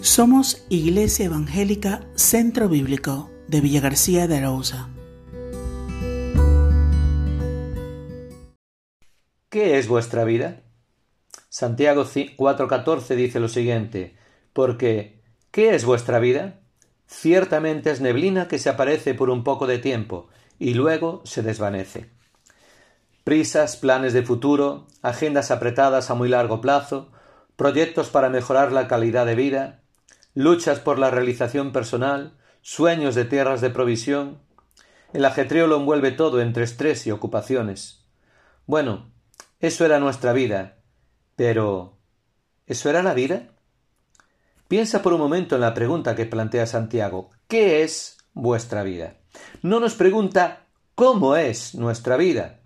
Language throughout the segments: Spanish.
Somos Iglesia Evangélica Centro Bíblico de Villa García de Arauza. ¿Qué es vuestra vida? Santiago 4:14 dice lo siguiente, porque ¿qué es vuestra vida? Ciertamente es neblina que se aparece por un poco de tiempo y luego se desvanece. Prisas, planes de futuro, agendas apretadas a muy largo plazo, proyectos para mejorar la calidad de vida, luchas por la realización personal, sueños de tierras de provisión. El ajetreo lo envuelve todo entre estrés y ocupaciones. Bueno, eso era nuestra vida. Pero ¿eso era la vida? Piensa por un momento en la pregunta que plantea Santiago. ¿Qué es vuestra vida? No nos pregunta cómo es nuestra vida,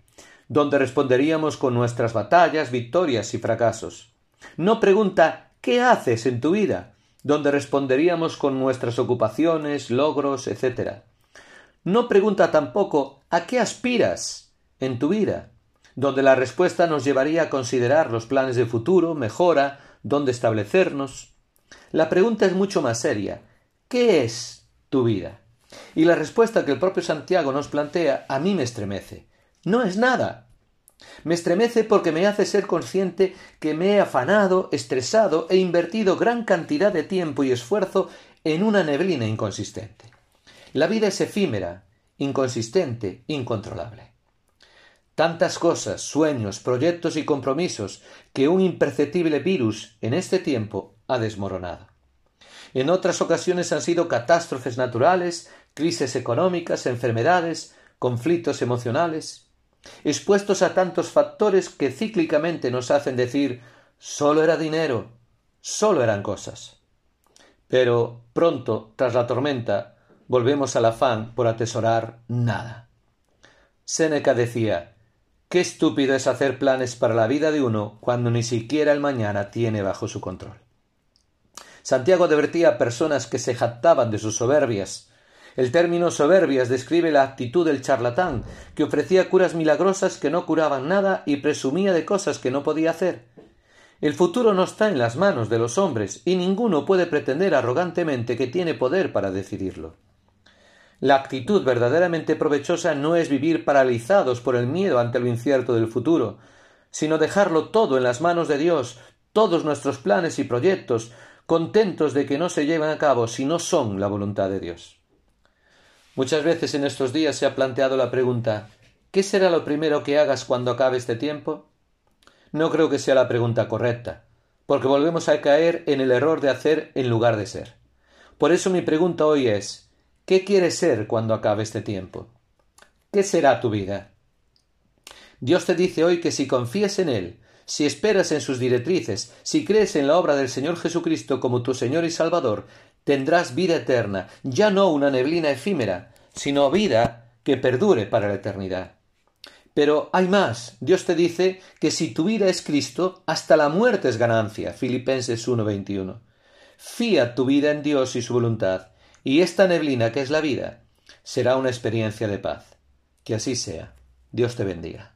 donde responderíamos con nuestras batallas, victorias y fracasos. No pregunta ¿qué haces en tu vida? Donde responderíamos con nuestras ocupaciones, logros, etc. No pregunta tampoco ¿a qué aspiras en tu vida? donde la respuesta nos llevaría a considerar los planes de futuro, mejora, dónde establecernos. La pregunta es mucho más seria. ¿Qué es tu vida? Y la respuesta que el propio Santiago nos plantea a mí me estremece. No es nada. Me estremece porque me hace ser consciente que me he afanado, estresado e invertido gran cantidad de tiempo y esfuerzo en una neblina inconsistente. La vida es efímera, inconsistente, incontrolable. Tantas cosas, sueños, proyectos y compromisos que un imperceptible virus en este tiempo ha desmoronado. En otras ocasiones han sido catástrofes naturales, crisis económicas, enfermedades, conflictos emocionales, expuestos a tantos factores que cíclicamente nos hacen decir solo era dinero, solo eran cosas. Pero pronto, tras la tormenta, volvemos al afán por atesorar nada. Séneca decía Qué estúpido es hacer planes para la vida de uno cuando ni siquiera el mañana tiene bajo su control. Santiago advertía a personas que se jactaban de sus soberbias. El término soberbias describe la actitud del charlatán, que ofrecía curas milagrosas que no curaban nada y presumía de cosas que no podía hacer. El futuro no está en las manos de los hombres, y ninguno puede pretender arrogantemente que tiene poder para decidirlo. La actitud verdaderamente provechosa no es vivir paralizados por el miedo ante lo incierto del futuro, sino dejarlo todo en las manos de Dios, todos nuestros planes y proyectos, contentos de que no se lleven a cabo si no son la voluntad de Dios. Muchas veces en estos días se ha planteado la pregunta ¿Qué será lo primero que hagas cuando acabe este tiempo? No creo que sea la pregunta correcta, porque volvemos a caer en el error de hacer en lugar de ser. Por eso mi pregunta hoy es ¿Qué quieres ser cuando acabe este tiempo? ¿Qué será tu vida? Dios te dice hoy que si confías en Él, si esperas en sus directrices, si crees en la obra del Señor Jesucristo como tu Señor y Salvador, tendrás vida eterna, ya no una neblina efímera, sino vida que perdure para la eternidad. Pero hay más. Dios te dice que si tu vida es Cristo, hasta la muerte es ganancia. Filipenses 1:21. Fía tu vida en Dios y su voluntad y esta neblina que es la vida será una experiencia de paz. Que así sea. Dios te bendiga.